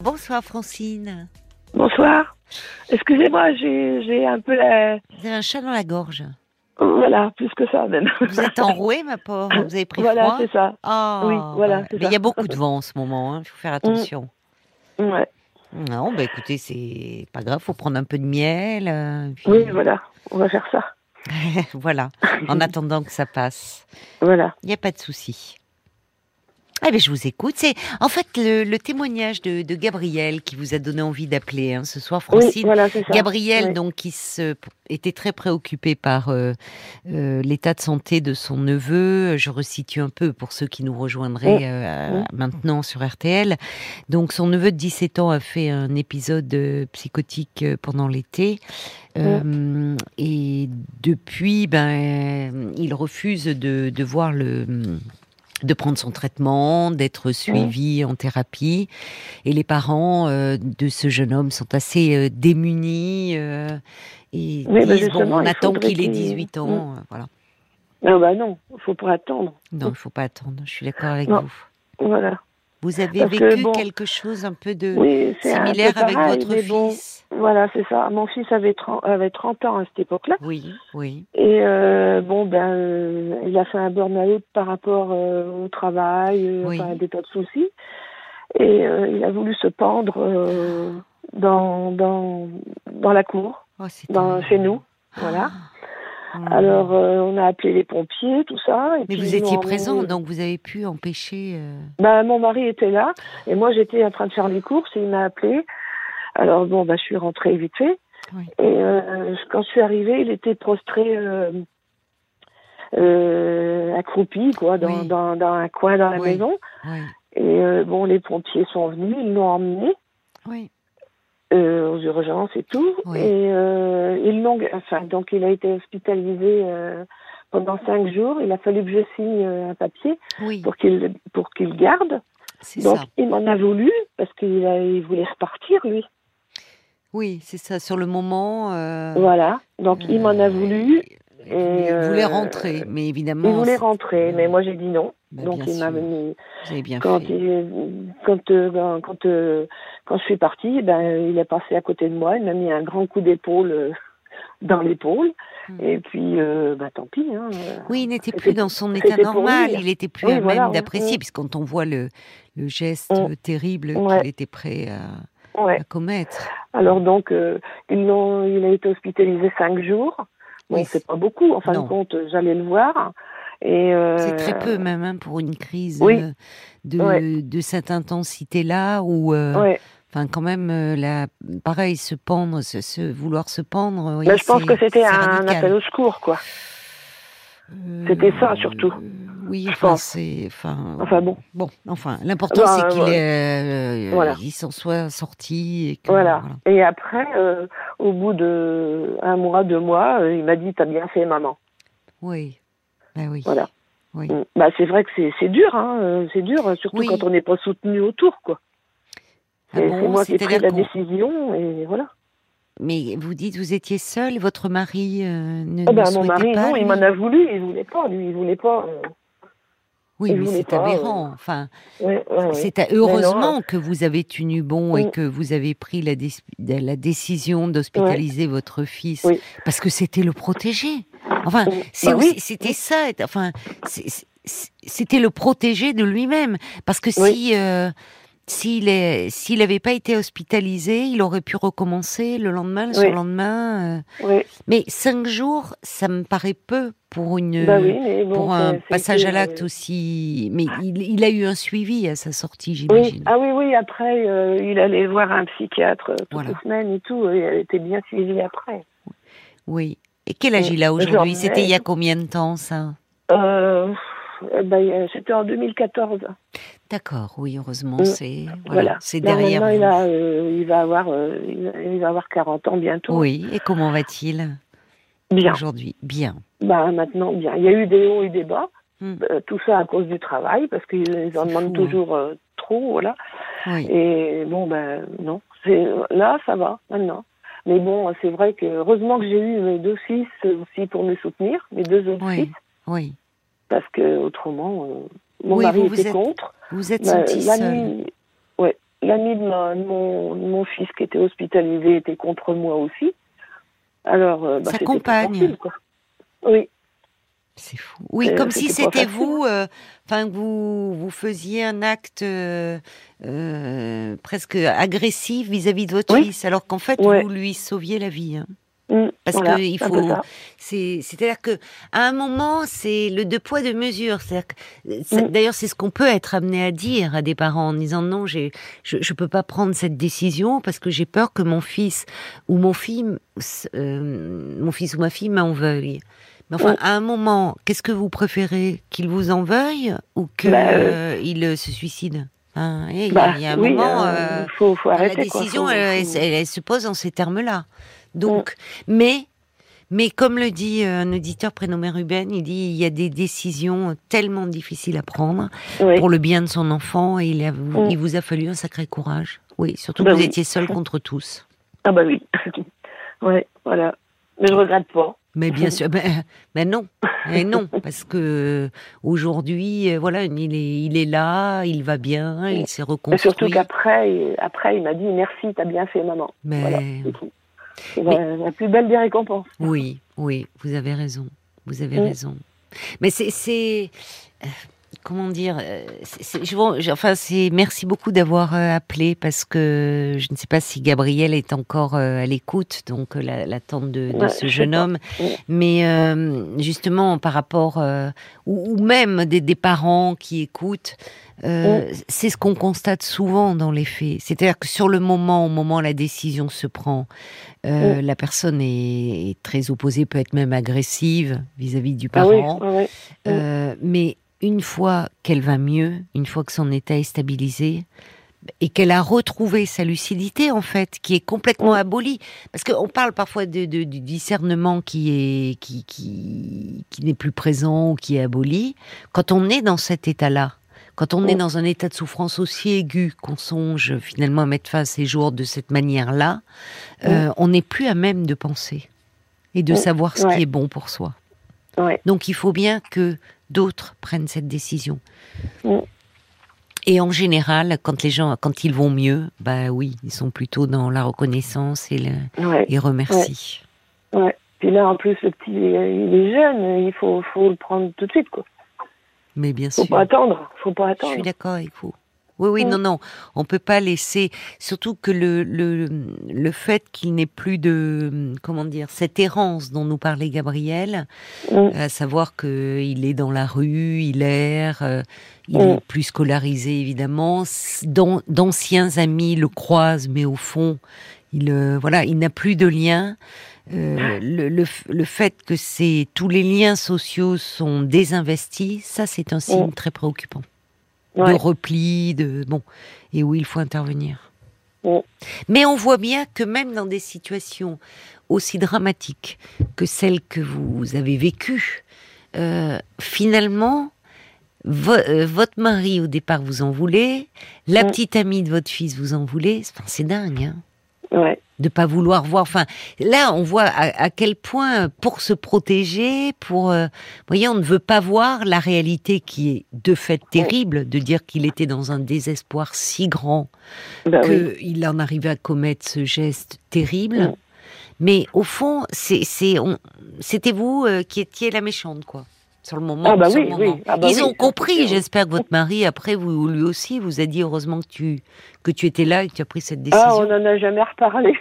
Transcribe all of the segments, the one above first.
Bonsoir Francine. Bonsoir. Excusez-moi, j'ai un peu la... Vous avez un chat dans la gorge. Voilà, plus que ça même. Vous êtes enrouée, ma pauvre. Vous avez pris Voilà, froid. c'est ça. Oh, Oui, voilà, bah, mais il y a beaucoup de vent en ce moment. Il faut faire attention. Ouais. Non, bah écoutez, c'est pas grave. Faut prendre un peu de miel. euh, puis- Oui, voilà, on va faire ça. voilà. En attendant que ça passe. Voilà. Il n'y a pas de souci. Eh bien, je vous écoute. C'est en fait le, le témoignage de, de Gabriel qui vous a donné envie d'appeler hein, ce soir, Oui, Francine. voilà, c'est ça. Gabriel, Oui. donc, qui se, était très préoccupé par euh, euh, l'état de santé de son neveu. Je resitue un peu pour ceux qui nous rejoindraient euh, maintenant sur RTL. Donc, son neveu de 17 ans a fait un épisode psychotique pendant l'été. Et depuis, ben, il refuse de, de voir le de prendre son traitement, d'être suivi en thérapie. Et les parents euh, de ce jeune homme sont assez euh, démunis euh, et Oui, bah, disent bon, on attend qu'il ait qu'il- 18 ans. euh, Voilà. Non, bah non, faut pas attendre. Non, il faut pas attendre. Je suis d'accord avec Non. vous. Voilà. Vous avez Parce que, vécu bon, quelque chose un peu de Oui, peu similaire avec votre bon, fils? Voilà, c'est ça. Mon fils avait 30, avait 30 ans à cette époque-là. Oui, oui. Et euh, bon, ben, euh, il a fait un burn-out par rapport euh, au travail, Oui. enfin, des tas de soucis. Et il a voulu se pendre dans, dans, dans la cour, Oh, dans, chez nous. Voilà. Ah. Alors, euh, on a appelé les pompiers, tout ça. Et Mais puis vous étiez présent, donc vous avez pu empêcher. Ben, mon mari était là, et moi j'étais en train de faire les courses, et il m'a appelé. Alors bon, ben, je suis rentrée vite fait. Oui. Et euh, quand je suis arrivée, il était prostré, euh, euh, accroupi, quoi, dans, Oui. dans, dans un coin dans la Oui. maison. Et bon, les pompiers sont venus, ils l'ont emmené oui. aux urgences et tout. Et ils l'ont, enfin, donc il a été hospitalisé pendant cinq jours. Il a fallu que je signe un papier Oui, pour qu'il pour qu'il garde. Donc ça. il m'en a voulu parce qu'il il voulait repartir lui. Oui, c'est ça. Sur le moment. euh, Voilà. Donc il m'en a euh, voulu. Il voulait, il euh, voulait rentrer, mais évidemment. Il voulait rentrer, mais moi j'ai dit non. Bah, Donc il m'a avez bien quand fait. il- quand euh, quand quand, quand je suis partie, ben il est passé à côté de moi, il m'a mis un grand coup d'épaule dans l'épaule. Hmm. Et puis euh, bah tant pis. Hein, Oui, il n'était plus dans son état normal. Il était plus Oui, à voilà, même d'apprécier, oui. puisque quand on voit le, le geste Mm. terrible qu'il était prêt à, ouais. à commettre. Alors donc euh, ils il a été hospitalisé cinq jours. Bon, Oui, c'est pas beaucoup. En fin non. de compte, j'allais le voir. Et euh, C'est très peu même hein, pour une crise oui. de, Ouais. de cette intensité-là, où, euh, Ouais. enfin, quand même, euh, la, pareil, se pendre, se, se- vouloir se pendre. voyez, je pense que c'était un radical. appel au secours, quoi. Euh, c'était ça, surtout. Oui, enfin, c'est, enfin, Enfin bon. Bon, enfin, l'important Ben, c'est qu'il est, euh, Voilà. il s'en soit sorti et que, Voilà. Et après, euh, au bout de un mois, deux mois, euh, il m'a dit T'as bien fait, maman. Oui, ben oui. Voilà. Oui. Mm. Bah, c'est vrai que c'est dur, hein, euh, c'est dur, euh, surtout Oui. quand on n'est pas soutenu autour, quoi. Ah C'est bon, c'est moi qui ai pris la décision, et voilà. Mais vous dites vous étiez seul, votre mari euh, ne, ne ben, mon mari, pas, non, il m'en a voulu, il voulait pas, lui, il voulait pas. euh, Oui, mais c'est pas, aberrant. Enfin, à- non, heureusement que vous avez tenu bon et Oui. que vous avez pris la, dé- la décision d'hospitaliser votre fils parce que c'était le protéger. Enfin, Bah c'était ça. Enfin, c'était le protéger de lui-même parce que si euh, s'il n'avait pas été hospitalisé, il aurait pu recommencer le lendemain, le Oui. surlendemain. euh. Oui, Mais cinq jours, ça me paraît peu pour une bah oui, mais bon. pour un passage à l'acte aussi. Mais il, il a eu un suivi à sa sortie, Oui, j'imagine. ah oui, oui, après, euh, il allait voir un psychiatre euh, toutes Voilà. les semaines et tout, et elle était bien suivie après. Oui. Et quel âge il a aujourd'hui? C'était il y a combien de temps ça? Euh, eh ben, euh, C'était en 2014. D'accord, oui, heureusement, Mm. c'est voilà, Voilà. derrière il, a, euh, il, va avoir, euh, il, va- avoir 40 ans bientôt. Oui, et comment va-t-il Bien. aujourd'hui? Bien. Bah, maintenant, bien. Il y a eu des hauts et des bas. Mm. Euh, tout ça à cause du travail, parce qu'ils ils en demandent fou, hein. toujours trop, voilà. Oui. Et bon, ben non. Là, ça va, maintenant. Mais bon, c'est vrai que heureusement que j'ai eu mes deux fils aussi pour me soutenir, mes deux autres Oui. fils, Oui. parce que autrement, mon Oui, mari vous, êtes contre. Vous êtes Bah, senti la seul. nuit, ouais, l'ami de, ma- de mon, de mon fils qui était hospitalisé était contre moi aussi. Alors, euh, bah, Sa c'était pas compagne. quoi. Oui, C'est fou. Oui, Euh, comme si c'était vous, euh, enfin que vous vous faisiez un acte euh, euh, presque agressif vis-à-vis de votre Oui. fils, alors qu'en fait Ouais. vous lui sauviez la vie. hein. Mm, Parce voilà, que il faut, c'est-à-dire que à un moment c'est le deux poids deux mesures. Mm. D'ailleurs, c'est ce qu'on peut être amené à dire à des parents en disant non, j'ai, je, je peux pas prendre cette décision parce que j'ai peur que mon fils ou mon fille, euh, mon fils ou ma fille m'en veuille. Mais enfin, Mm. à un moment, qu'est-ce que vous préférez qu'il vous en veuille ou qu'il Bah, euh, se suicide? Hein, et Il y a- Bah, il y a un oui, moment. euh, euh, faut, faut la arrêter. quoi. décision, Faut- elle, faut- elle- elle se pose en ces termes-là. Donc, mais, mais comme le dit euh, un auditeur prénommé Ruben, il dit il y a des décisions tellement difficiles à prendre Oui. pour le bien de son enfant et il, a- Mm. il vous a fallu un sacré courage. Oui, surtout Bah que vous oui. étiez seul contre tous. Ah bah oui. ouais, voilà. Mais je regrette pas. Mais bien sûr, ben, ben non, mais non, parce que aujourd'hui, euh, voilà, il est, il est là, il va bien, il s'est Et reconstruit. surtout qu'après, il- après, il m'a dit merci, t'as bien fait, maman. Mais Voilà, c'est la, plus belle des récompenses. Oui, oui, vous avez raison. Vous avez Mm. raison. Mais c'est, c'est, euh, comment dire, euh, c'est, c'est- enfin, c'est, merci beaucoup d'avoir euh, appelé parce que je ne sais pas si Gabriel est encore euh, à l'écoute, donc la, la tante de, de Ouais, ce je jeune homme. Mm. Mais euh, justement, par rapport, euh, ou, ou même des, des parents qui écoutent, euh, c'est ce qu'on constate souvent dans les faits. C'est-à-dire que sur le moment, au moment où la décision se prend, la personne est, est très opposée, peut être même agressive vis-à-vis du Ah oui, parent. mais une fois qu'elle va mieux, une fois que son état est stabilisé, et qu'elle a retrouvé sa lucidité en fait, qui est complètement Mm. abolie, parce qu'on parle parfois de, de- du discernement qui est qui qui, qui n'est plus présent ou qui est aboli. Quand on est dans cet état-là, quand on est Mm. dans un état de souffrance aussi aigu qu'on songe finalement à mettre fin à ses jours de cette manière-là, euh, on n'est plus à même de penser et de Mm. savoir ce qui est bon pour soi. Donc il faut bien que d'autres prennent cette décision. Et en général, quand les gens, quand ils vont mieux, bah oui, ils sont plutôt dans la reconnaissance et le, Ouais. et remercient. Ouais. Puis là, en plus, le petit, euh, il est jeune, il faut, faut le prendre tout de suite, quoi. Mais bien Faut sûr, pas attendre. Faut pas je attendre. suis d'accord avec vous. Oui, oui, non, non, on peut pas laisser. Surtout que le le, le fait qu'il n'ait plus de comment dire cette errance dont nous parlait Gabriel, Mm. à savoir que il est dans la rue, il erre, euh, il Mm. est plus scolarisé évidemment. D'anciens amis le croisent, mais au fond, il euh, voilà, il n'a plus de lien. Euh, le, le fait que tous les liens sociaux sont désinvestis, ça c'est un signe Mm. très préoccupant Ouais. de repli, de bon, et où il faut intervenir. Mm. Mais on voit bien que même dans des situations aussi dramatiques que celles que vous avez vécues, euh, finalement, vo- euh, votre mari au départ vous en voulait, la Mm. petite amie de votre fils vous en voulait. Enfin, c'est dingue, hein Ouais. De pas vouloir voir. Enfin, là, on voit à, à quel point, pour se protéger, pour, euh, vous voyez, on ne veut pas voir la réalité qui est de fait terrible, de dire qu'il était dans un désespoir si grand Bah oui. qu'il en arrivait à commettre ce geste terrible. Mais au fond, c'est, c'est, on- c'était vous euh, qui étiez la méchante, quoi. Sur le moment. Ah bah sur le oui, moment. oui. Ah bah Ils oui, ont compris. J'espère que votre mari, après, vous, lui aussi, vous a dit heureusement que tu, que tu étais là et que tu as pris cette décision. Ah, on n'en a jamais reparlé.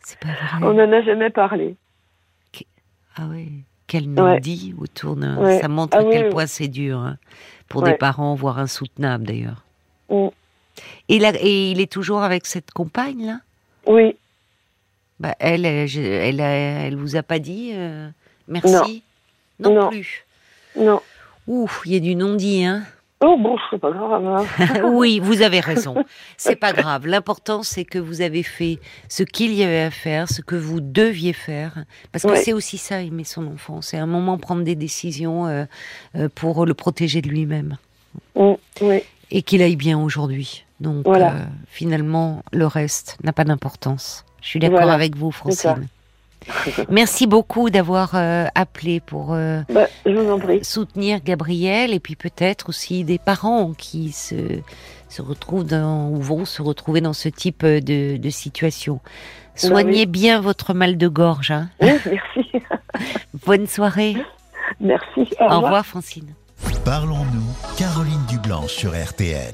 C'est pas vrai. on n'en a jamais parlé. Ah oui, quel Ouais. non-dit autour d'un... Ouais. Ça montre Ah à quel point c'est dur, hein, pour Ouais. des parents, voire insoutenable d'ailleurs. Mm. Et, là, et il est toujours avec cette compagne, là? Oui. bah, elle, elle, elle, elle vous a pas dit euh, merci? Non, Non. plus. Non. Ouf, il y a du non-dit, hein Oh bon, c'est pas grave. hein. Oui, vous avez raison. C'est pas grave. L'important, c'est que vous avez fait ce qu'il y avait à faire, ce que vous deviez faire. Parce que Ouais. c'est aussi ça, aimer son enfant. C'est un moment prendre des décisions euh, euh, pour le protéger de lui-même. Mm, oui. Et qu'il aille bien aujourd'hui. Donc, Voilà. euh, finalement, le reste n'a pas d'importance. Je suis d'accord Voilà. avec vous. Francine. Merci beaucoup d'avoir euh, appelé pour euh, Bah, je vous en prie. soutenir Gabriel et puis peut-être aussi des parents qui se, se retrouvent dans, ou vont se retrouver dans ce type de, de situation. Soignez bien votre mal de gorge. Hein. Oui, merci. Bonne soirée. Merci. Au revoir, Francine. Parlons-nous, Caroline Dublanche sur RTL.